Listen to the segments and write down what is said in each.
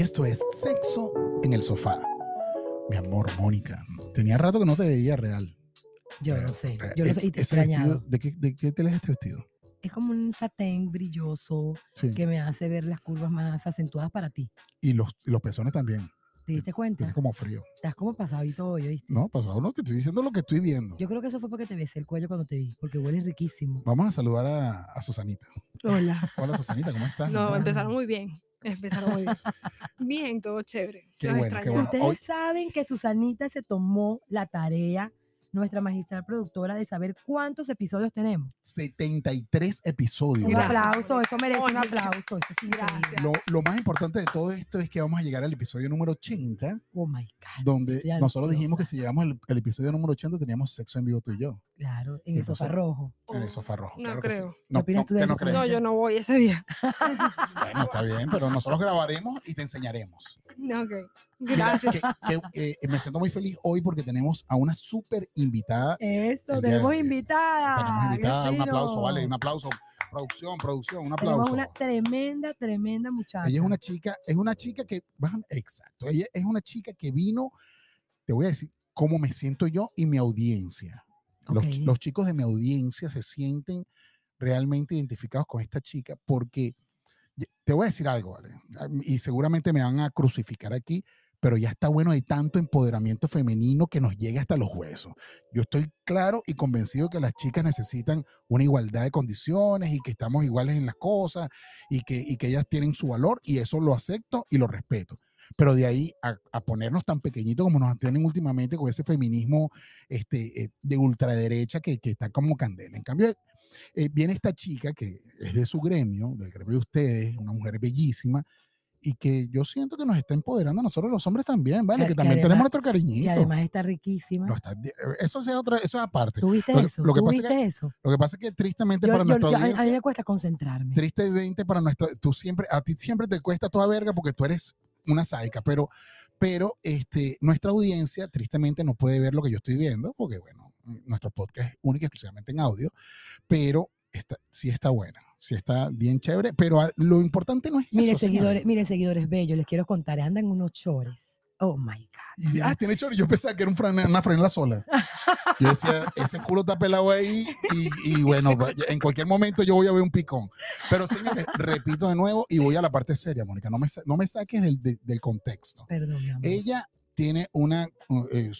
y esto es Sexo en el Sofá. Mi amor, Mónica, tenía rato que no te veía real. Yo Real, lo sé, real. yo E- sé y te he ese vestido, extrañado. ¿de qué, ¿De qué tela es este vestido? Es como un satén brilloso Sí. que me hace ver las curvas más acentuadas para ti. Y los, y los pezones también. ¿Te diste cuenta? Es como frío. Estás como pasadito hoy, ¿oíste? No, pasado, no, te estoy diciendo lo que estoy viendo. Yo creo que eso fue porque te besé el cuello cuando te vi, porque hueles riquísimo. Vamos a saludar a, a Susanita. Hola. Hola, Susanita, ¿cómo estás? No, empezaron muy bien. Empezaron muy bien. Bien, todo chévere. Qué Los bueno, qué extrañaba. bueno. Ustedes hoy- saben que Susanita se tomó la tarea, nuestra magistral productora, de saber cuántos episodios tenemos. 73 episodios. Un Gracias. aplauso, eso merece un aplauso. Esto es increíble. gracias. Lo, lo más importante de todo esto es que vamos a llegar al episodio número 80, Oh my God. donde nosotros dijimos que si llegamos al episodio número 80 teníamos sexo en vivo tú y yo, Claro, en el sofá rojo. en el sofá rojo. No claro que sí. creo. No, opinas no, tú de ¿qué no eso, crees? No, yo no voy ese día. Bueno, está bien, pero nosotros grabaremos y te enseñaremos. No, ok. Mira, Gracias. que- que, eh, me siento muy feliz hoy porque tenemos a una súper invitada. Eso, tenemos de- invitada. Tenemos qué invitada, un aplauso, vale, un aplauso. Producción, producción, un Tenemos aplauso. una tremenda, tremenda muchacha. Ella es una chica, es una chica que, exacto, ella es una chica que vino, te voy a decir cómo me siento yo y mi audiencia. Los, chicos de mi audiencia se sienten realmente identificados con esta chica porque te voy a decir algo, ¿vale? Ah, Y seguramente me van a crucificar aquí, pero ya está bueno de tanto empoderamiento femenino que nos llegue hasta los huesos. Yo estoy claro y convencido que las chicas necesitan una igualdad de condiciones y que estamos iguales en las cosas y que, y que ellas tienen su valor y eso lo acepto y lo respeto. Pero de ahí a, a ponernos tan pequeñitos como nos tienen últimamente con ese feminismo este, eh, de ultraderecha que, que está como candela. En cambio, eh, viene esta chica que es de su gremio, del gremio de ustedes, una mujer bellísima, y que yo siento que nos está empoderando a nosotros los hombres también, ¿vale? Que- Que, que también además- tenemos nuestro Y cariñito. además está riquísima. No, está- eso, es otra, eso es aparte. ¿Tú viste lo que- eso? lo que ¿Tú pasa viste eso? Lo que pasa es que tristemente Yo- para yo- nuestra yo- a- a, audiencia, mí me cuesta concentrarme. tristemente para nuestra, tú siempre, a ti siempre te cuesta toda verga porque tú eres una sádica, pero, pero este, nuestra audiencia tristemente no puede ver lo que yo estoy viendo, porque bueno, nuestro podcast es único y exclusivamente en audio, pero está, sí está buena, sí está bien chévere, pero a- lo importante no es Mire, eso, seguidores, mire, seguidores bellos, les quiero contar, andan unos chores. Oh my God. Y, ah, tiene chorro. Yo pensaba que era un fran- una franela sola. Yo decía, ese culo está pelado ahí y, y bueno, en cualquier momento yo voy a ver un picón. Pero señores, repito de nuevo y voy a la parte seria, Mónica. No me, no me saques del, de- del contexto. Perdón, mi amor. Ella tiene una, eh,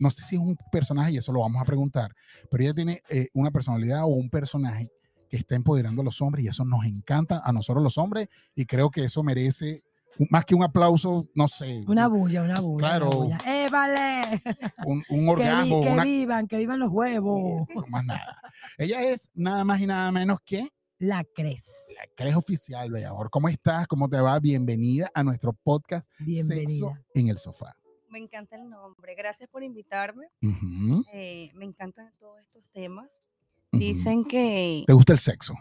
no sé si es un personaje y eso lo vamos a preguntar, pero ella tiene eh, una personalidad o un personaje que está empoderando a los hombres y eso nos encanta a nosotros los hombres y creo que eso merece más que un aplauso, no sé, Una bulla, una bulla. Claro. Una bulla. ¡Eh, vale! un, un Que, vi- orgasmo, que una, vivan, que vivan los huevos. no más nada. Ella es nada más y nada menos que La crees. la Cres Oficial, bella amor. ¿Cómo estás? ¿Cómo te va? Bienvenida a nuestro podcast Sexo Bienvenida. en el Sofá. Me encanta el nombre. Gracias por invitarme. Eh, me encantan todos estos temas. Dicen que, ¿Te gusta el sexo?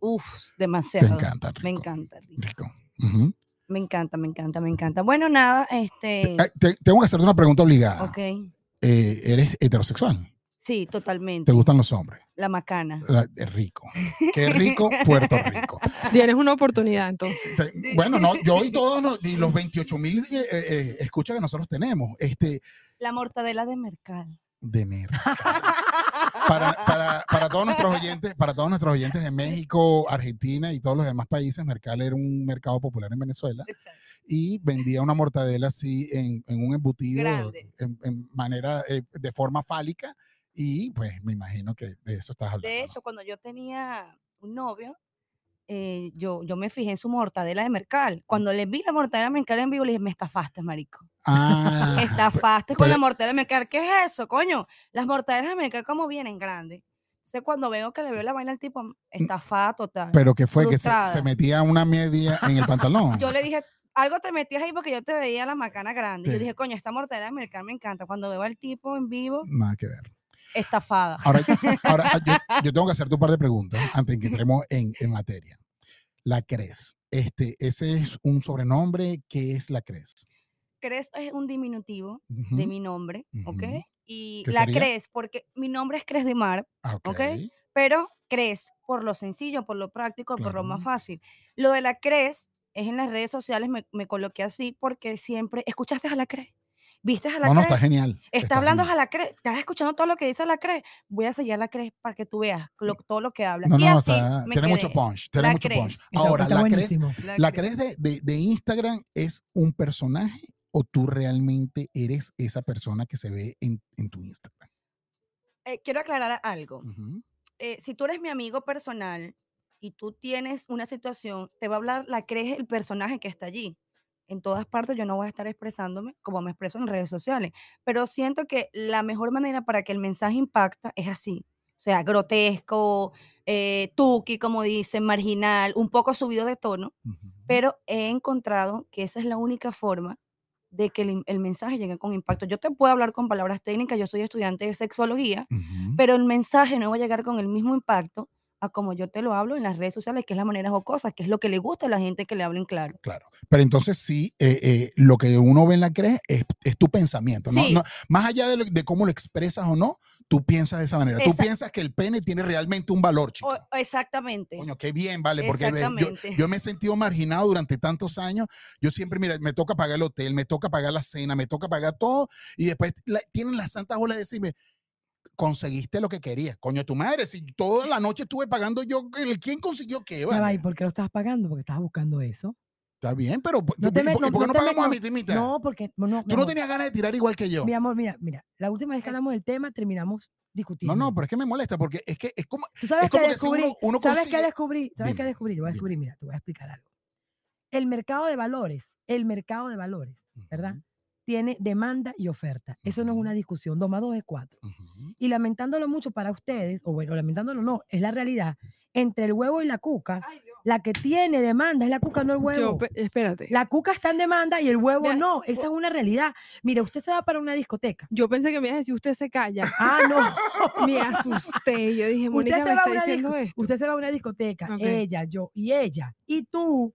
uff, Te demasiado. encanta, rico. Me encanta, Rico. Rico. Me encanta, me encanta, me encanta. Bueno, nada, este. Te- te- tengo que hacerte una pregunta obligada. Ok. Eh, ¿Eres heterosexual? Sí, totalmente. ¿Te gustan los hombres? La macana. La- Es rico. Qué rico, Puerto Rico. Tienes una oportunidad entonces. Te- bueno, no, yo y todos los, y los 28 mil escuchas que nosotros tenemos, este, La mortadela de Mercal. de mercado. Para, para, para todos nuestros oyentes, para todos nuestros oyentes de México, Argentina y todos los demás países, Mercal era un mercado popular en Venezuela y vendía una mortadela así en, en un embutido en, en manera eh, de forma fálica y pues me imagino que de eso estás hablando. De ¿no? hecho, cuando yo tenía un novio, eh, yo, yo me fijé en su mortadela de Mercal. Cuando le vi la mortadela de Mercal en vivo, le dije, me estafaste, marico. Ah, Estafaste con pero- la mortadela de Mercal. ¿Qué es eso, coño? Las mortadelas de Mercal, ¿cómo vienen grandes? Entonces, cuando veo que le veo la vaina al tipo, estafada total. pero que fue que se, se metía una media en el pantalón. yo le dije, algo te metías ahí porque yo te veía la macana grande. Y. Yo dije, coño, esta mortadela de Mercal me encanta. Cuando veo al tipo en vivo, Nada que ver. estafada. Ahora, ahora ah, yo, yo tengo que hacerte un par de preguntas antes de que entremos en, en materia. La CRES. Este, ese es un sobrenombre. ¿Qué es la CRES? Cres es un diminutivo de mi nombre, ¿ok? Y ¿Qué la sería? Cres, porque mi nombre es Cres de Mar, ah, ok. pero Cres por lo sencillo, por lo práctico, por lo más fácil. Lo de la Cres es en las redes sociales, me, me coloqué así porque siempre, ¿escuchaste a la CRE? ¿Viste a la No, no, CRE? está genial. Está hablando genial. a la CRE, estás escuchando todo lo que dice la CRE. Voy a a la CRE para que tú veas lo- todo lo que habla. No, y no, así está- me tiene mucho punch, tiene La mucho Cres. punch. Ahora, la buenísimo. La ¿La Cre. de, de- de Instagram es un personaje o tú realmente eres esa persona que se ve en, en tu Instagram? Eh, quiero aclarar algo. Eh, si tú eres mi amigo personal y tú tienes una situación, te va a hablar la crees el personaje que está allí. En todas partes yo no voy a estar expresándome como me expreso en redes sociales, pero siento que la mejor manera para que el mensaje impacta es así. O sea, grotesco, eh, tuki, como dicen, marginal, un poco subido de tono, Ujú. pero he encontrado que esa es la única forma de que el, el mensaje llegue con impacto. Yo te puedo hablar con palabras técnicas, yo soy estudiante de sexología, Ujú. pero el mensaje no va a llegar con el mismo impacto a como yo te lo hablo en las redes sociales, que es la manera jocosa, que es lo que le gusta a la gente que le hablen claro. Claro. Pero entonces sí, eh, eh, lo que uno ve en la crees es, es tu pensamiento. ¿no? Sí. No- más allá de, lo- de cómo lo expresas o no, tú piensas de esa manera. Tú Esa- piensas que el pene tiene realmente un valor, chico. O- exactamente. Coño, qué bien, vale, porque yo, yo me he sentido marginado durante tantos años. Yo siempre, mira, me toca pagar el hotel, me toca pagar la cena, me toca pagar todo. Y después la- tienen las santas olas de decirme, conseguiste lo que querías. Coño, tu madre, si toda la noche estuve pagando yo, ¿el- ¿quién consiguió qué? Vale? va, ¿y por qué lo estás pagando? Porque estabas buscando eso. Está bien, pero ¿por, No ¿y te por- no- por qué no pagamos a y mitad? No, porque no, mi Tú no tenías ganas de tirar igual que yo. Mi amor, mira, mira, la última vez que hablamos del tema terminamos discutiendo. No, no, pero es que me molesta porque es que es como Tú sabes es como que que si descubrí, uno- uno ¿sabes qué descubrí? ¿Sabes qué descubrí? Te voy a dime. descubrir, mira, te voy a explicar algo. El mercado de valores, el mercado de valores, ¿verdad? Tiene demanda y oferta. Eso no es una discusión. Dos más dos es cuatro. ujú. Y lamentándolo mucho para ustedes, o bueno, lamentándolo no, es la realidad. Entre el huevo y la cuca, la que tiene demanda es la cuca, no el huevo. espérate. La cuca está en demanda y el huevo Mira, no. Esa es una realidad. Mire, usted se va para una discoteca. Yo pensé que me ibas a decir usted se calla. Ah, no. Me asusté. Yo dije, Usted Mónica se, me va a está diciendo esto. usted se va a una discoteca, ella, yo y ella, y tú,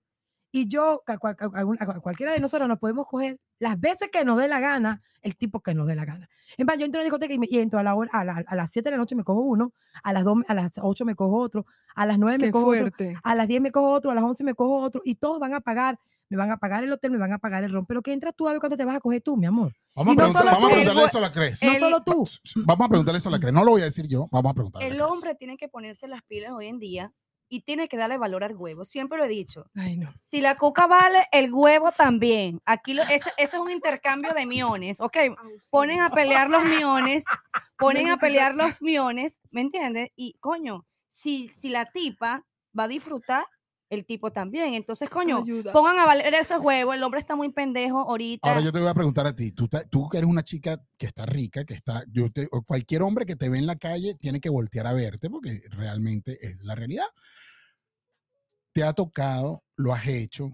y yo, cual- a cualquiera de nosotros nos podemos coger las veces que nos dé la gana, el tipo que nos dé la gana. En más, yo entro a una discoteca y, me- y entro a, la hora, a, la- a las 7 de la noche me cojo uno, a las 2, a las 8 me cojo otro, a las 9 me Qué cojo otro, fuerte. a las 10 me cojo otro, a las 11 me cojo otro, y todos van a pagar, me van a pagar el hotel, me van a pagar el ron, pero que entras tú a ver cuánto te vas a coger tú, mi amor. Vamos, a, preguntar- vamos a tú, preguntarle el eso a la Cres. No El- solo tú. Vamos a preguntarle eso a la Cres. No lo voy a decir yo, vamos a preguntarle. a El la Cres. hombre tiene que ponerse las pilas hoy en día y tiene que darle valor al huevo. Siempre lo he dicho. Ay, no. Si la cuca vale, el huevo también. Aquí lo- ese, ese es un intercambio de miones, ¿ok? Ponen a pelear los miones, ponen a pelear los miones, ¿me entiendes? Y coño, si, si la tipa va a disfrutar, el tipo también. Entonces, coño, Ayuda. pongan a valer esos huevos. El hombre está muy pendejo ahorita. Ahora yo te voy a preguntar a ti, tú, tú que eres una chica que está rica, que está, yo te- cualquier hombre que te ve en la calle tiene que voltear a verte porque realmente es la realidad. Te ha tocado, lo has hecho,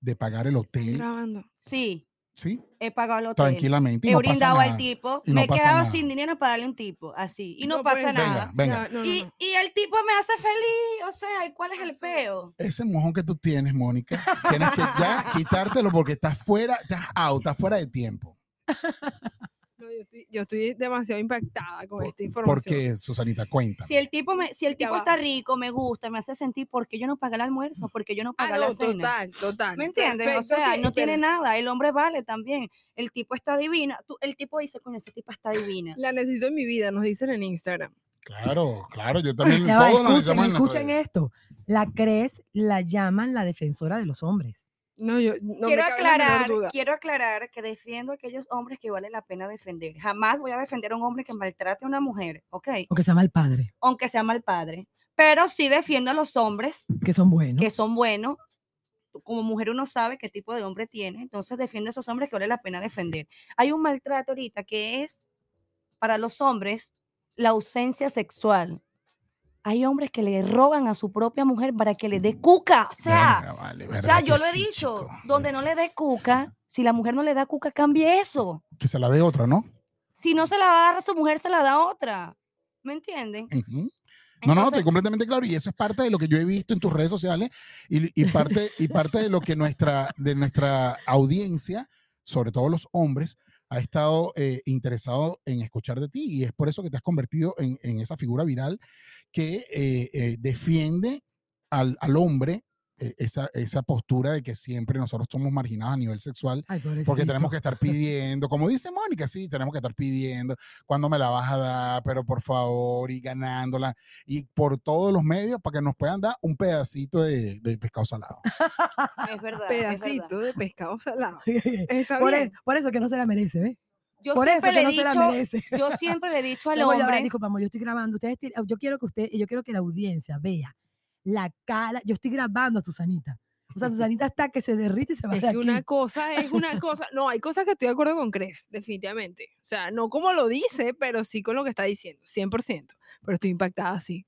de pagar el Estoy hotel, grabando. Sí, ¿sí? he pagado el hotel. Tranquilamente. y He no pasa brindado al tipo. Y no me he quedado nada. sin dinero para darle un tipo, así. Y no, pasa puede ser. nada. Venga, Ya, no, no, Y, no. y el tipo me hace feliz. O sea, ¿y cuál es el peo? Ese mojón que tú tienes, Mónica, tienes que ya quitártelo porque estás fuera, estás out, estás fuera de tiempo. Yo, estoy, yo estoy demasiado impactada con esta información. Porque, Susanita, cuenta. Si el tipo, me, si el tipo está rico, me gusta, me hace sentir porque yo no pagué el almuerzo, porque yo no Ah, pagué no, la cena. total, total. ¿Me entiendes? O sea, no tiene nada. El hombre vale también. El tipo está divina. Tú- el tipo dice, coño, ese tipo está divina. La necesito en mi vida, nos dicen en Instagram. Claro, claro, yo también. Todos nos escuchen, escuchen esto. La CRES la llaman la defensora de los hombres. No, yo no quiero me cabe la menor aclarar, duda. quiero aclarar que defiendo a aquellos hombres que vale la pena defender. Jamás voy a defender a un hombre que maltrate a una mujer, ¿ok? Porque se llama el padre, Aunque sea mal padre. Pero sí defiendo a los hombres que son buenos. que son buenos. Como mujer uno sabe qué tipo de hombre tiene, entonces defiende a esos hombres que vale la pena defender. Hay un maltrato ahorita que es para los hombres la ausencia sexual. Hay hombres que le roban a su propia mujer para que le dé cuca. O sea, Verga, vale, o sea, yo lo he sí, dicho, chico, donde no le dé cuca, si la mujer no le da cuca, cambie eso. Que se la dé otra, ¿no? Si no se la va a dar a su mujer, se la da otra. ¿Me entienden? Ujú. No, no, estoy Entonces, completamente claro y eso es parte de lo que yo he visto en tus redes sociales y, y parte, y parte de lo que nuestra, de nuestra audiencia, sobre todo los hombres, ha estado eh, interesado en escuchar de ti y es por eso que te has convertido en, en esa figura viral que eh, eh, defiende al, al hombre eh, esa, esa postura de que siempre nosotros somos marginados a nivel sexual Ay, porque tenemos que estar pidiendo, como dice Mónica, sí, tenemos que estar pidiendo cuándo me la vas a dar, pero por favor, y ganándola, y por todos los medios para que nos puedan dar un pedacito de, de pescado salado. Es verdad. es verdad. Pedacito de pescado salado. Está por, bien. e- por eso que no se la merece, ¿ves? Yo por eso siempre que le he no se la dicho, merece. yo siempre le he dicho al hombre, disculpa, amor, yo estoy grabando. Ustedes yo quiero que usted, y yo quiero que la audiencia vea la cara. Yo estoy grabando a Susanita. O sea, Susanita está que se derrite y se va Es de que una aquí. cosa es una cosa. No, hay cosas que estoy de acuerdo con Cres, definitivamente. O sea, no como lo dice, pero sí con lo que está diciendo, 100%. Pero estoy impactada, sí.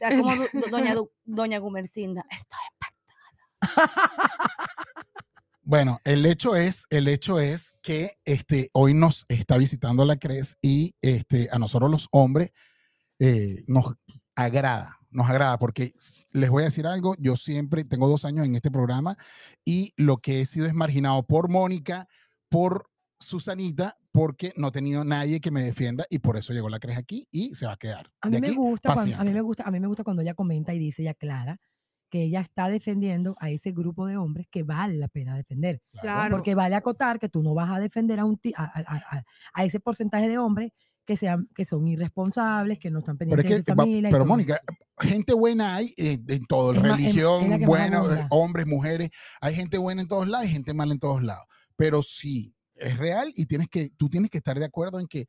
ya como du- do- doña, Du- doña Gumercinda, estoy Bueno, el hecho es, el hecho es que este, hoy nos está visitando la CRES y este, a nosotros los hombres eh, nos agrada, nos agrada, porque les voy a decir algo, yo siempre tengo dos años en este programa y lo que he sido es marginado por Mónica, por Susanita, porque no he tenido nadie que me defienda y por eso llegó la CRES aquí y se va a quedar. A mí me gusta cuando, a mí me gusta, a mí me gusta cuando ella comenta y dice, ella aclara que ella está defendiendo a ese grupo de hombres que vale la pena defender. Claro. Porque vale acotar que tú no vas a defender a, un a, a- a- a ese porcentaje de hombres que, sean, que son irresponsables, que no están Pero, pendientes es de que, su va- familia. pero Mónica, eso. gente buena hay eh, en todo, Es es- es religión más buena, eh, hombres, mujeres, hay gente buena en todos lados y gente mala en todos lados. Pero sí, es real y tienes que, tú tienes que estar de acuerdo en que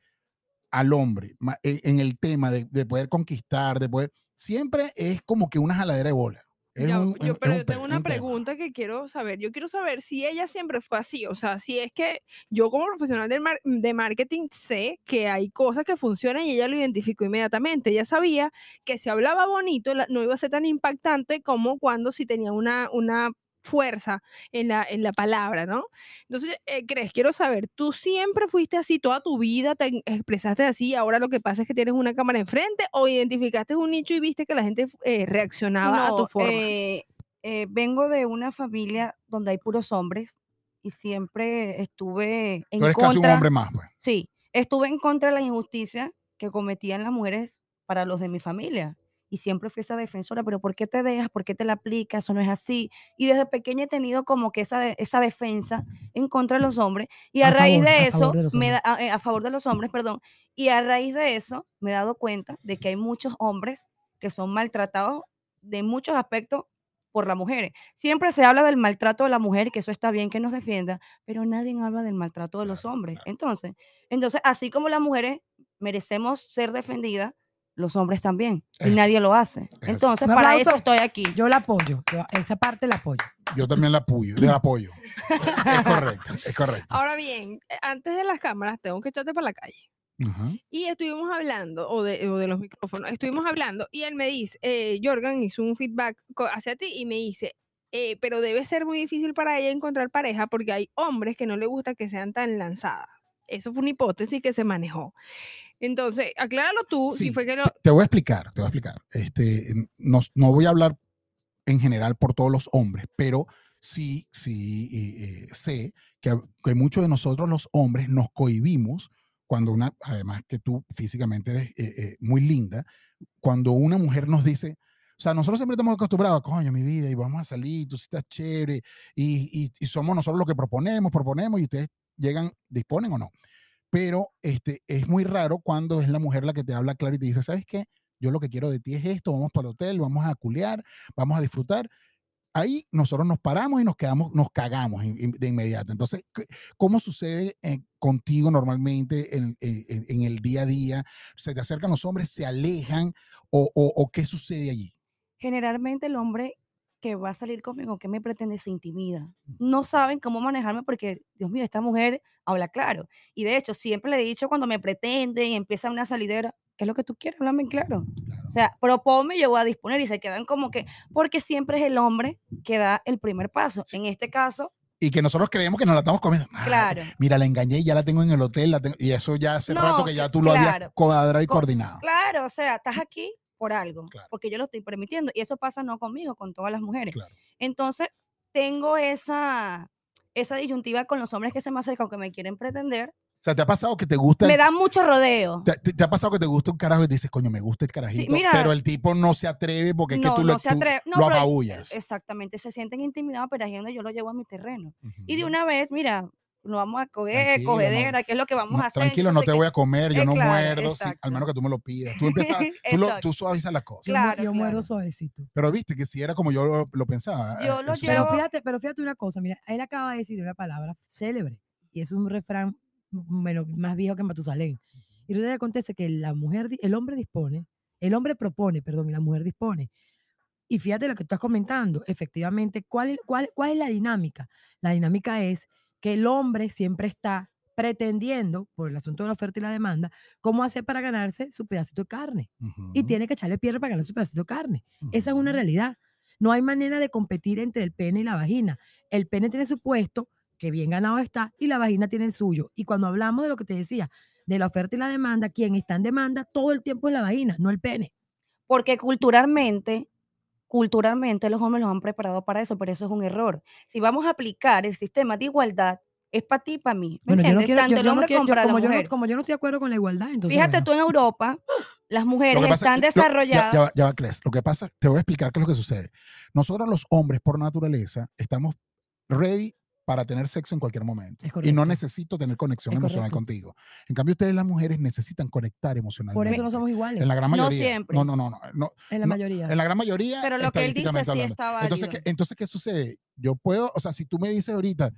al hombre, e- en el tema de, de poder conquistar, de poder, siempre es como que una jaladera de bola. Es Ya, un- yo- pero yo tengo una un tema. pregunta que quiero saber. Yo quiero saber si ella siempre fue así. O sea, si es que yo como profesional del mar- de marketing sé que hay cosas que funcionan y ella lo identificó inmediatamente. Ella sabía que si hablaba bonito la- no iba a ser tan impactante como cuando si tenía una, una fuerza en la, en la palabra, ¿no? Entonces, eh, Cres, quiero saber, ¿tú siempre fuiste así toda tu vida, te expresaste así, ahora lo que pasa es que tienes una cámara enfrente o identificaste un nicho y viste que la gente eh, reaccionaba a No, tu forma? eh, eh, vengo de una familia donde hay puros hombres y siempre estuve en Tú eres casi un contra. hombre más, pues. Sí, estuve en contra de la injusticia que cometían las mujeres para los de mi familia. Y siempre fui esa defensora, pero ¿por qué te dejas? ¿Por qué te la aplicas? Eso no es así. Y desde pequeña he tenido como que esa, de- esa defensa en contra de los hombres. Y a, A raíz favor, de a eso, de me da- a, eh, a favor de los hombres, perdón. Y a raíz de eso, me he dado cuenta de que hay muchos hombres que son maltratados de muchos aspectos por las mujeres. Siempre se habla del maltrato de la mujer, que eso está bien que nos defienda, pero nadie habla del maltrato de los hombres. Entonces, entonces, así como las mujeres merecemos ser defendidas, los hombres también. Es Y nadie lo hace. Entonces, para eso estoy aquí. Yo la apoyo, yo- esa parte la apoyo. Yo también la apoyo, del apoyo. es correcto, es correcto. Ahora bien, antes de las cámaras tengo que echarte para la calle. Ajá. Y estuvimos hablando, o de, o de los micrófonos, estuvimos hablando y él me dice, eh, Jorgan hizo un feedback hacia ti y me dice, eh, pero debe ser muy difícil para ella encontrar pareja porque hay hombres que no le gusta que sean tan lanzadas. Eso fue una hipótesis que se manejó. Entonces, acláralo tú, si Sí, fue que lo... Te voy a explicar, te voy a explicar. Este, no, no voy a hablar en general por todos los hombres, pero sí, sí eh, eh, sé que, que muchos de nosotros los hombres nos cohibimos cuando una, además que tú físicamente eres eh, eh, muy linda, cuando una mujer nos dice, o sea, nosotros siempre estamos acostumbrados, coño, mi vida, y vamos a salir, tú sí estás chévere, y, y- y somos nosotros los que proponemos, proponemos, y ustedes llegan, disponen o no. Pero este, es muy raro cuando es la mujer la que te habla claro y te dice, ¿sabes qué? Yo lo que quiero de ti es esto, vamos para el hotel, vamos a culear, vamos a disfrutar. Ahí nosotros nos paramos y nos quedamos, nos cagamos de inmediato. Entonces, ¿qué- ¿cómo sucede eh, contigo normalmente en, en- en- el día a día? ¿Se te acercan los hombres, se alejan o- o qué sucede allí? Generalmente el hombre que va a salir conmigo, que me pretende, se intimida. Mm. No saben cómo manejarme porque, Dios mío, esta mujer habla claro. Y de hecho, siempre le he dicho cuando me pretende y empieza una salidera, ¿qué es lo que tú quieres? Háblame claro. Claro. O sea, proponme, yo voy a disponer y se quedan como que, porque siempre es el hombre que da el primer paso. En este caso, Y que nosotros creemos que nos la estamos comiendo. Ah, claro. Mira, la engañé y ya la tengo en el hotel. la tengo- y eso ya hace rato No, que ya tú lo habías claro. cuadrado y Co- coordinado. Claro, o sea, estás aquí por algo, Claro. porque yo lo estoy permitiendo. Y eso pasa no conmigo, con todas las mujeres. Claro. Entonces, tengo esa, esa disyuntiva con los hombres que se me acercan o que me quieren pretender. sea, ¿te ha pasado que te gusta? Me da mucho rodeo. te, te- te ha pasado que te gusta un carajo y dices, coño, me gusta el carajito, mira. pero el tipo no se atreve porque es que No, tú, no lo, se atreve. No, lo apabullas. Exactamente, se sienten intimidados, pero haciendo yo lo llevo a mi terreno. Y de una vez, mira, lo vamos a coger, Tranquilo, no- cogedera, ¿qué es lo que vamos No, a hacer? tranquilo, no te que- voy a comer, yo Eh, no claro, muerdo, sí, al menos que tú me lo pidas. Tú, empiezas, tú, lo- tú suavizas las cosas. Yo, Claro, yo muero claro. suavecito. Pero viste que si era como yo lo, lo pensaba. Yo eh, lo eso Pero llevo- fíjate, pero fíjate una cosa, mira, él acaba de decir una palabra célebre y es un refrán más viejo que Matusalén. Y que acontece que la mujer, el hombre dispone, el hombre propone, perdón, y la mujer dispone. Y fíjate lo que tú estás comentando, efectivamente, ¿cuál, es- cuál, ¿cuál es la dinámica? La dinámica es que el hombre siempre está pretendiendo, por el asunto de la oferta y la demanda, cómo hacer para ganarse su pedacito de carne. Y tiene que echarle pierna para ganarse su pedacito de carne. Esa es una realidad. No hay manera de competir entre el pene y la vagina. El pene tiene su puesto, que bien ganado está, y la vagina tiene el suyo. Y cuando hablamos de lo que te decía, de la oferta y la demanda, quien está en demanda todo el tiempo es la vagina, no el pene. Porque culturalmente, culturalmente los hombres los han preparado para eso, pero eso es un error. Si vamos a aplicar el sistema de igualdad, es para ti y para mí. ¿Me Bueno, yo no entiendes? quiero, Tanto yo- el yo no hombre quiero- como yo- la como, yo no, mujer. como yo no estoy de acuerdo con la igualdad, entonces. Fíjate bueno. tú en Europa, las mujeres pasa- están lo- ya- desarrolladas. Ya, va, ya va, Cres. Lo que pasa, te voy a explicar qué es lo que sucede. Nosotros los hombres, por naturaleza, estamos ready para tener sexo en cualquier momento. Y no necesito tener conexión Es emocional correcto. contigo. En cambio, ustedes las mujeres necesitan conectar emocionalmente. Por eso no somos iguales. En la gran No mayoría. siempre. No, no, no, no, no. en la no, mayoría. En la gran mayoría. Pero lo que él dice estadísticamente sí hablando. está válido. Entonces, ¿qué, entonces, ¿qué sucede? Yo puedo, o sea, si tú me dices ahorita,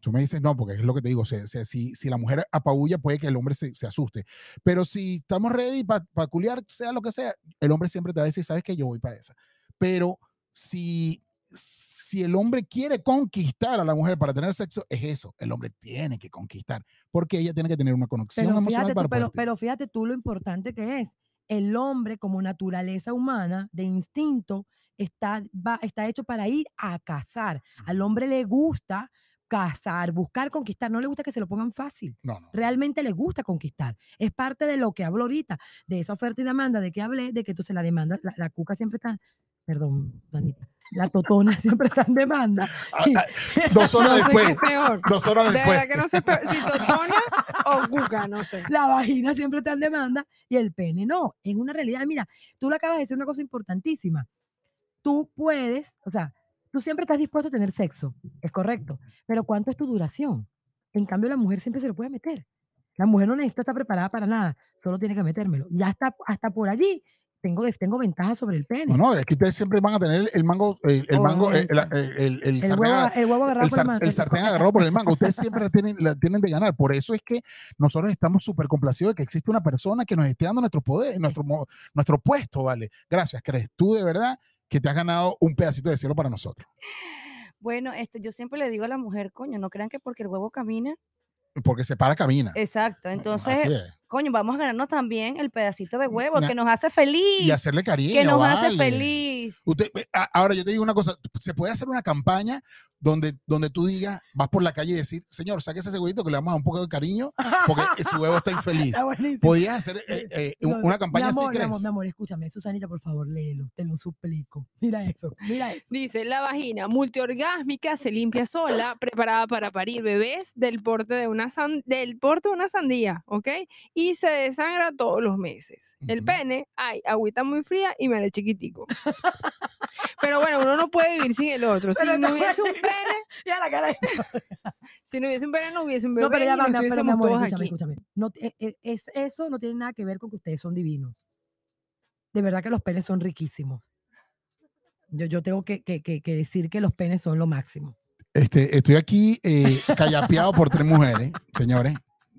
tú me dices no, porque es lo que te digo, o sea, si, si la mujer apabulla, puede que el hombre se, se asuste. Pero si estamos ready para culiar, sea lo que sea, el hombre siempre te va a decir, sabes que yo voy para esa. Pero si, si el hombre quiere conquistar a la mujer para tener sexo, es eso, el hombre tiene que conquistar, porque ella tiene que tener una conexión Pero emocional fíjate, para tú, pero, fíjate tú lo importante que es. El hombre, como naturaleza humana, de instinto, está, va, está hecho para ir a cazar. Al hombre le gusta cazar, buscar, conquistar. No le gusta que se lo pongan fácil. No, no. Realmente le gusta conquistar. Es parte de lo que hablo ahorita, de esa oferta y demanda, de que hablé, de que se la demanda. La, la cuca siempre está, perdón, Danita, la totona siempre está en demanda. Ah, ah, Dos horas No sé después. qué es peor. Dos horas De después. verdad que no sé peor, si totona o cuca, no sé. la vagina siempre está en demanda y el pene no. Es una realidad. Mira, tú le acabas de decir una cosa importantísima. Tú puedes, o sea, tú siempre estás dispuesto a tener sexo, es correcto, pero ¿cuánto es tu duración? En cambio, la mujer siempre se lo puede meter. La mujer no necesita estar preparada para nada, solo tiene que metérmelo. Ya está, hasta por allí tengo, tengo ventaja sobre el pene. No, no, es que ustedes siempre van a tener el mango, el, el mango, el, el, el- el- el el, sartén huevo, aga- el huevo agarrado el por el sar- man- el sartén agarrado por el mango. Ustedes siempre la tienen, la tienen de ganar. Por eso es que nosotros estamos súper complacidos de que existe una persona que nos esté dando nuestro poder, nuestro, mo- nuestro puesto, ¿vale? Gracias, crees tú de verdad que te has ganado un pedacito de cielo para nosotros. Bueno, este, yo siempre le digo a la mujer, coño, no crean que porque el huevo camina. Porque se para, camina. Exacto. Así Entonces, es. Coño, vamos a ganarnos también el pedacito de huevo Na- que nos hace feliz. Y hacerle cariño. que nos hace vale. feliz. Usted, ahora yo te digo una cosa, se puede hacer una campaña donde, donde tú digas, vas por la calle y decir, señor, saque ese huevito que le vamos a dar un poco de cariño porque su huevo está infeliz. Podrías hacer eh, eh, No, una campaña mi así, amor, mi amor, mi amor, escúchame, Susanita, por favor, léelo, te lo suplico. Mira eso, mira eso. Dice, la vagina multiorgásmica se limpia sola, preparada para parir bebés del porte de una, san- del porte de una sandía, ¿ok? Y se desangra todos los meses. El pene, hay agüita muy fría y me chiquitico. Pero bueno, uno no puede vivir sin el otro. Si Pero no no hubiese un pene, Mira la cara de si no hubiese un pene, no hubiese un bebé No, pero ya y va, no pero amor, todos escúchame, aquí. escúchame. No, e- e- es, eso no tiene nada que ver con que ustedes son divinos. De verdad que los penes son riquísimos. Yo, yo tengo que, que- que- que decir que los penes son lo máximo. Este, estoy aquí eh, callapeado por tres mujeres, señores.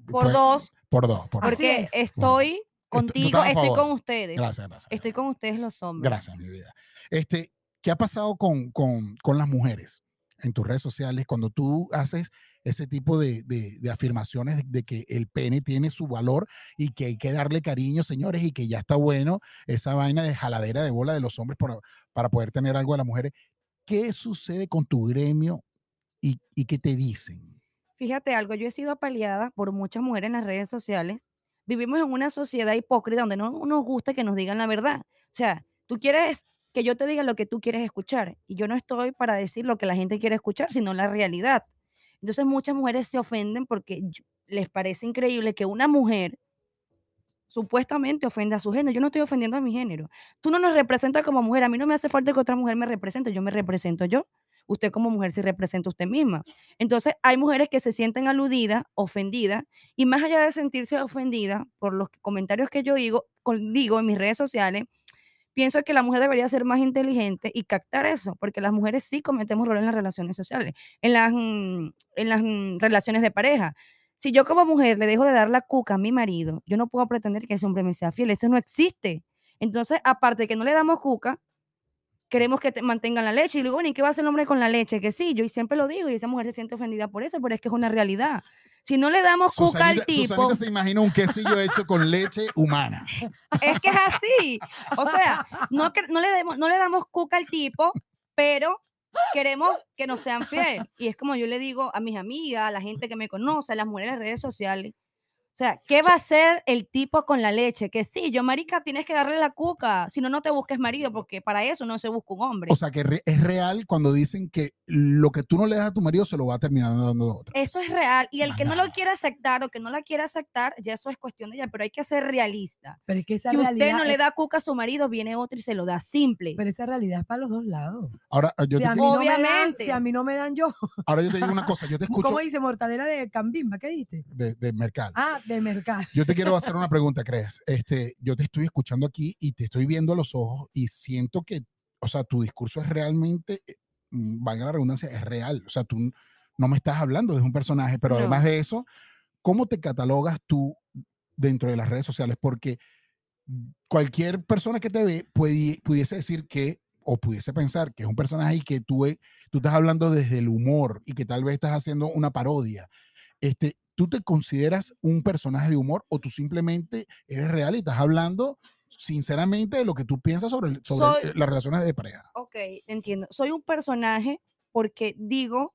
Por Pues, dos, Por dos, por porque es. estoy contigo, estoy con ustedes. Gracias, gracias. Estoy con ustedes los hombres. Gracias, mi vida. Este, ¿Qué ha pasado con, con, con las mujeres en tus redes sociales cuando tú haces ese tipo de, de- de afirmaciones de, de que el pene tiene su valor y que hay que darle cariño, señores, y que ya está bueno esa vaina de jaladera de bola de los hombres para, para poder tener algo de las mujeres? ¿Qué sucede con tu gremio y, y qué te dicen? Fíjate algo, yo he sido apaleada por muchas mujeres en las redes sociales. Vivimos en una sociedad hipócrita donde no nos gusta que nos digan la verdad. O sea, tú quieres que yo te diga lo que tú quieres escuchar y yo no estoy para decir lo que la gente quiere escuchar, sino la realidad. Entonces muchas mujeres se ofenden porque les parece increíble que una mujer supuestamente ofenda a su género. Yo no estoy ofendiendo a mi género. Tú no nos representas como mujer. A mí no me hace falta que otra mujer me represente. Yo me represento yo. Usted como mujer se representa usted misma. Entonces hay mujeres que se sienten aludidas, ofendidas, y más allá de sentirse ofendida por los comentarios que yo digo, digo en mis redes sociales, pienso que la mujer debería ser más inteligente y captar eso, porque las mujeres sí cometemos roles en las relaciones sociales, en las, mm, en las mm, relaciones de pareja. Si yo como mujer le dejo de dar la cuca a mi marido, yo no puedo pretender que ese hombre me sea fiel, eso no existe. Entonces, aparte de que no le damos cuca, queremos que te mantengan la leche. Y luego, bueno, ¿y qué va a hacer el hombre con la leche? Que sí, yo siempre lo digo y esa mujer se siente ofendida por eso, pero es que es una realidad. Si no le damos cuca al tipo, Susanita se imagina un quesillo hecho con leche humana. es que es así. O sea, no, no, le, demos- no le damos cuca al tipo, pero queremos que nos sean fieles. Y es como yo le digo a mis amigas, a la gente que me conoce, a las mujeres en las redes sociales. O sea, ¿qué va a hacer el tipo con la leche? Que sí, yo, marica, tienes que darle la cuca. Si no, no te busques marido, porque para eso no se busca un hombre. O sea, que re- es real cuando dicen que lo que tú no le das a tu marido se lo va a terminar dando a otra. Eso es real. Y el que no lo quiere aceptar o que no la quiere aceptar, ya eso es cuestión de ella, pero hay que ser realista. Pero es que esa Si usted realidad no le da cuca a su marido, viene otro y se lo da simple. Pero esa realidad es para los dos lados. Ahora yo, Si te, a, mí no me dan, Obviamente. si a mí no me dan yo, ahora yo te digo una cosa, yo te escucho ¿cómo dice mortadela de Cambimba? ¿Qué dijiste? de, de Mercal. Ah, de mercado. Yo te quiero hacer una pregunta, ¿crees? Este, yo te estoy escuchando aquí y te estoy viendo a los ojos y siento que, o sea, tu discurso es realmente, eh, mm, valga la redundancia, es real. O sea, tú no me estás hablando de un personaje, pero No. además de eso, ¿cómo te catalogas tú dentro de las redes sociales? Porque cualquier persona que te ve puede, pudiese decir que, o pudiese pensar que es un personaje y que tú, tú estás hablando desde el humor y que tal vez estás haciendo una parodia. Este, ¿Tú te consideras un personaje de humor o tú simplemente eres real y estás hablando sinceramente de lo que tú piensas sobre, sobre Soy- las relaciones de pareja? Ok, entiendo. Soy un personaje porque digo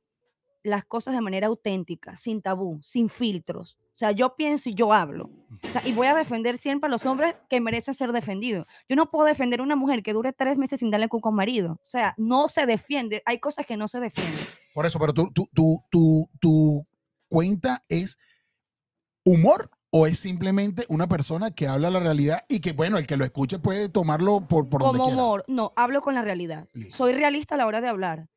las cosas de manera auténtica, sin tabú, sin filtros. O sea, yo pienso y yo hablo. O sea, y voy a defender siempre a los hombres que merecen ser defendidos. Yo no puedo defender a una mujer que dure tres meses sin darle cuco a un marido. O sea, no se defiende. Hay cosas que no se defienden. Por eso, pero tú, tú, tú, tú- tu cuenta es humor o es simplemente una persona que habla la realidad y que, bueno, el que lo escuche puede tomarlo por, por donde Como quiera. humor, no, hablo con la realidad. Listo. Soy realista a la hora de hablar.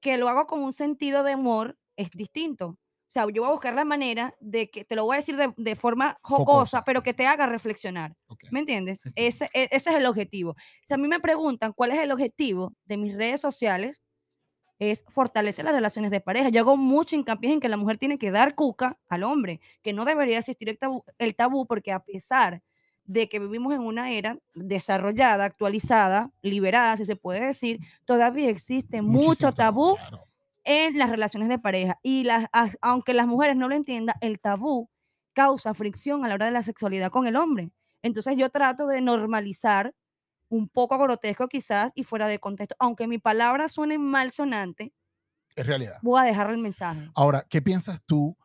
Que lo hago con un sentido de humor es distinto. O sea, yo voy a buscar la manera de que, te lo voy a decir de, de forma jocosa, Jocosa. pero que te haga reflexionar. Ok. ¿Me entiendes? Ese, e- ese es el objetivo. Si a mí me preguntan cuál es el objetivo de mis redes sociales, es fortalecer las relaciones de pareja. Yo hago mucho hincapié en que la mujer tiene que dar cuca al hombre, que no debería existir el tabú, el tabú porque a pesar de que vivimos en una era desarrollada, actualizada, liberada, si se puede decir, todavía existe mucho tabú claro. en las relaciones de pareja. Y las, as- aunque las mujeres no lo entiendan, el tabú causa fricción a la hora de la sexualidad con el hombre. Entonces yo trato de normalizar un poco grotesco quizás y fuera de contexto, aunque mi palabra suene malsonante, Es realidad. voy a dejar el mensaje. Ahora, ¿qué piensas tú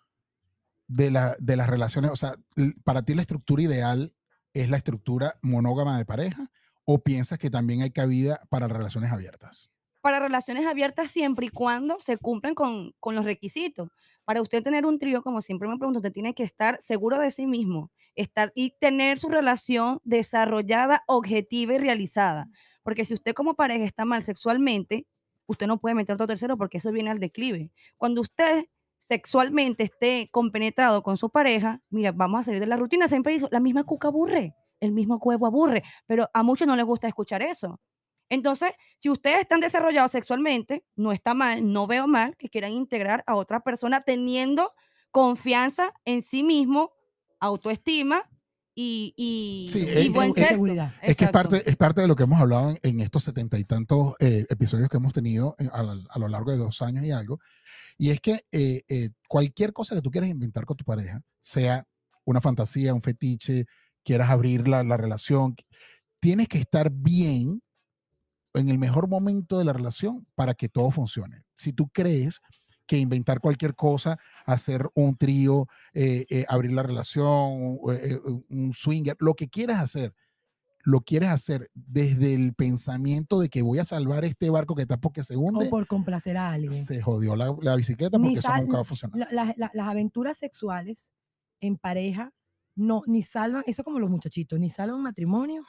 de, la, de las relaciones? O sea, para ti la estructura ideal es la estructura monógama de pareja o piensas que también hay cabida para relaciones abiertas? Para relaciones abiertas siempre y cuando se cumplan con, con los requisitos. Para usted tener un trío, como siempre me pregunto, usted tiene que estar seguro de sí mismo estar, y tener su relación desarrollada, objetiva y realizada. Porque si usted como pareja está mal sexualmente, usted no puede meter otro tercero porque eso viene al declive. Cuando usted sexualmente esté compenetrado con su pareja, mira, vamos a salir de la rutina. Siempre dijo, la misma cuca aburre, el mismo huevo aburre, pero a muchos no les gusta escuchar eso. Entonces, si ustedes están desarrollados sexualmente, no está mal, no veo mal que quieran integrar a otra persona teniendo confianza en sí mismo, autoestima y, y, Sí, y es- buen es- sexo. seguridad. Es que es parte, es parte de lo que hemos hablado en, en estos setenta y tantos eh, episodios que hemos tenido en- a, la- a lo largo de dos años y algo. Y es que eh, eh, cualquier cosa que tú quieras inventar con tu pareja, sea una fantasía, un fetiche, quieras abrir la, la relación, tienes que estar bien en el mejor momento de la relación para que todo funcione. Si tú crees que inventar cualquier cosa, hacer un trío, eh, eh, abrir la relación, eh, un swinger, lo que quieras hacer, lo quieres hacer desde el pensamiento de que voy a salvar este barco que está porque se hunde, O por complacer a alguien. se jodió la, la bicicleta porque eso nunca va a funcionar. La- la- la- las aventuras sexuales en pareja no ni salvan, eso como los muchachitos, ni salvan matrimonio,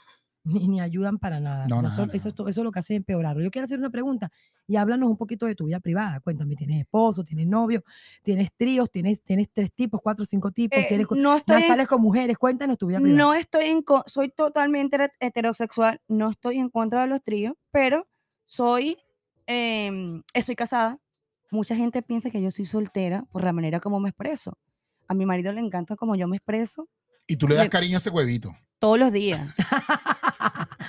ni, ni ayudan para nada. No, O sea, nada, eso, eso, nada. es to- eso es lo que hace empeorarlo. Yo quiero hacer una pregunta y háblanos un poquito de tu vida privada. Cuéntame, ¿tienes esposo, tienes novio, tienes tríos, tienes, tienes tres tipos, cuatro, cinco tipos, Eh, tienes, no estoy en- sales con mujeres? Cuéntanos tu vida privada. No estoy en, soy totalmente heter- heterosexual, no estoy en contra de los tríos, pero soy, em, estoy casada. Mucha gente piensa que yo soy soltera por la manera como me expreso. A mi marido le encanta como yo me expreso Y tú le das le- cariño a ese huevito. todos los días.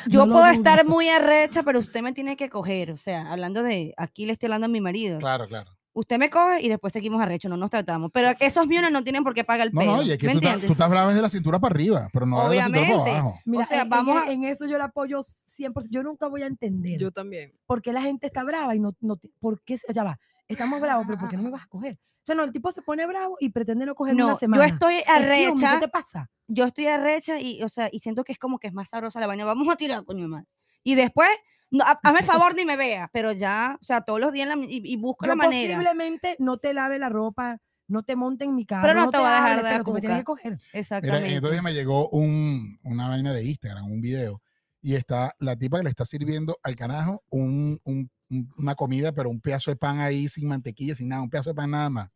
No Yo lo puedo dudo. estar muy arrecha, pero usted me tiene que coger. O sea, hablando de, aquí le estoy hablando a mi marido. Claro, claro. Usted me coge y después seguimos arrecho, no nos tratamos. Pero que esos aviones no tienen por qué pagar el No, pelo. no, y es que ¿Me tú, estás- entiendes? tú estás brava desde la cintura para arriba, pero no de la cintura para Obviamente. abajo. Mira, sea, en- en, vamos e- a- en eso yo la apoyo 100%. Yo nunca voy a entender Yo también. por qué la gente está brava y no, no te- ¿por qué? se- Ya va, estamos bravos, pero ¿por qué no me vas a coger? O sea, no, el tipo se pone bravo y pretende no cogerme una No, semana. yo estoy arrecha. ¿Qué te pasa? yo estoy arrecha y, o sea, y siento que es como que es más sabrosa la vaina. Vamos a tirar, coño madre. Y después, no, hazme el favor ni me vea, pero ya, o sea, todos los días en la- y, y busco Yo la manera. posiblemente no te lave la ropa, no te monte en mi carro, Pero no no te voy a dejar hable, de la pero tú me tienes que coger. Mira, Exactamente. entonces me llegó un, una vaina de Instagram, un video, y está la tipa que le está sirviendo al canajo un- un- una comida, pero un pedazo de pan ahí sin mantequilla, sin nada, un pedazo de pan nada más.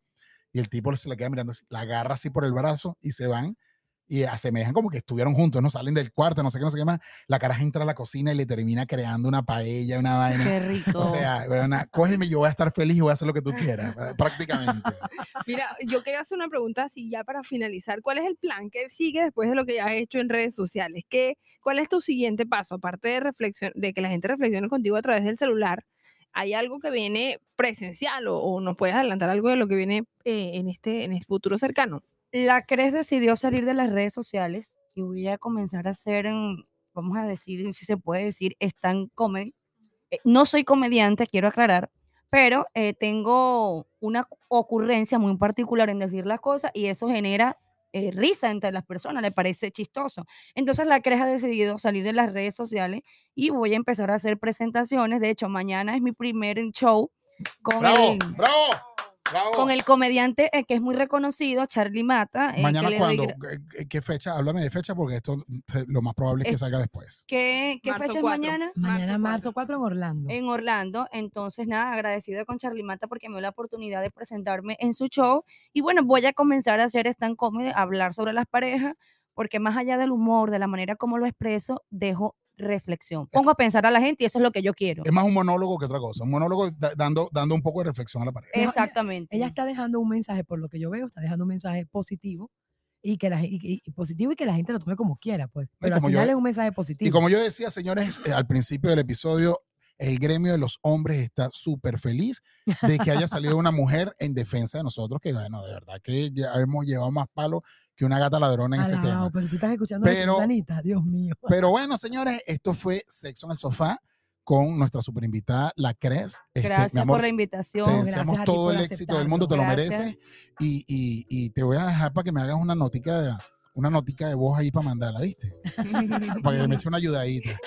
Y el tipo se la queda mirando, la agarra así por el brazo y se van y asemejan como que estuvieron juntos, no salen del cuarto, no sé qué, no sé qué más. La caraja entra a la cocina y le termina creando una paella, una vaina. Qué rico. O sea, weona, cógeme, yo voy a estar feliz y voy a hacer lo que tú quieras, eh, prácticamente. Mira, yo quería hacer una pregunta así ya para finalizar. ¿Cuál es el plan que sigue después de lo que ya has hecho en redes sociales? ¿Qué, ¿Cuál es tu siguiente paso? Aparte de, reflexión, de que la gente reflexione contigo a través del celular, ¿hay algo que viene presencial o, o nos puedes adelantar algo de lo que viene eh, en, este, en el futuro cercano? la Cres decidió salir de las redes sociales y voy a comenzar a hacer, en- vamos a decir, si se puede decir, stand comedy. Eh, No soy comediante, quiero aclarar, pero eh, tengo una ocurrencia muy particular en decir las cosas y eso genera eh, risa entre las personas, le parece chistoso. Entonces la Cres ha decidido salir de las redes sociales y voy a empezar a hacer presentaciones. De hecho, mañana es mi primer show con ¡Bravo! el ¡Bravo! ¡Bravo! con el comediante eh, que es muy reconocido, Charlie Mata. eh, que Mañana le doy cuándo? gra- ¿Qué- ¿Qué fecha? Háblame de fecha porque esto eh, lo más probable es que Es- salga después. ¿Qué, qué Marzo fecha es 4. mañana? Mañana Marzo marzo 4 en Orlando. En Orlando. Entonces, nada, agradecida con Charlie Mata porque me dio la oportunidad de presentarme en su show. Y bueno, voy a comenzar a hacer stand comedy, hablar sobre las parejas, porque más allá del humor, de la manera como lo expreso, dejo reflexión. Pongo a pensar a la gente y eso es lo que yo quiero. Es más un monólogo que otra cosa. Un monólogo da- dando, dando un poco de reflexión a la pareja. Exactamente. Ella está dejando un mensaje, por lo que yo veo, está dejando un mensaje positivo y que la, y- y- positivo y que la gente lo tome como quiera, pues. Pero al yo- final es un mensaje positivo. Y como yo decía, señores, eh, al principio del episodio, el gremio de los hombres está súper feliz de que haya salido una mujer en defensa de nosotros, que bueno, de verdad que ya hemos llevado más palo que una gata ladrona en ese Alabado, tema. pero tú estás escuchando a Pero- Susanita, Dios mío. Pero bueno, señores, esto fue Sexo en el Sofá con nuestra super invitada, la Cres. Este, Gracias amor, por la te invitación. gracias deseamos a todo el éxito del mundo, te lo mereces. Y, y- y te voy a dejar para que me hagas una notica de, una notica de voz ahí para mandarla, ¿viste? Para que me eche una ayudadita.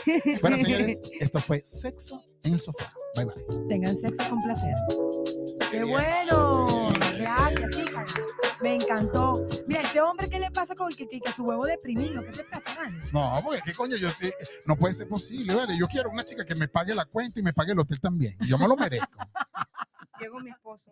Bueno, señores, esto fue Sexo en el Sofá. Bye, bye. Tengan sexo con placer. ¡Qué bueno! Gracias, chicas. Me encantó. Mira, este hombre, ¿qué le pasa con que, que, que su huevo deprimido? ¿Qué te pasa, vale? No, porque qué coño, yo, no puede ser posible, ¿vale? Yo quiero una chica que me pague la cuenta y me pague el hotel también. Yo me lo merezco. Llegó mi esposo.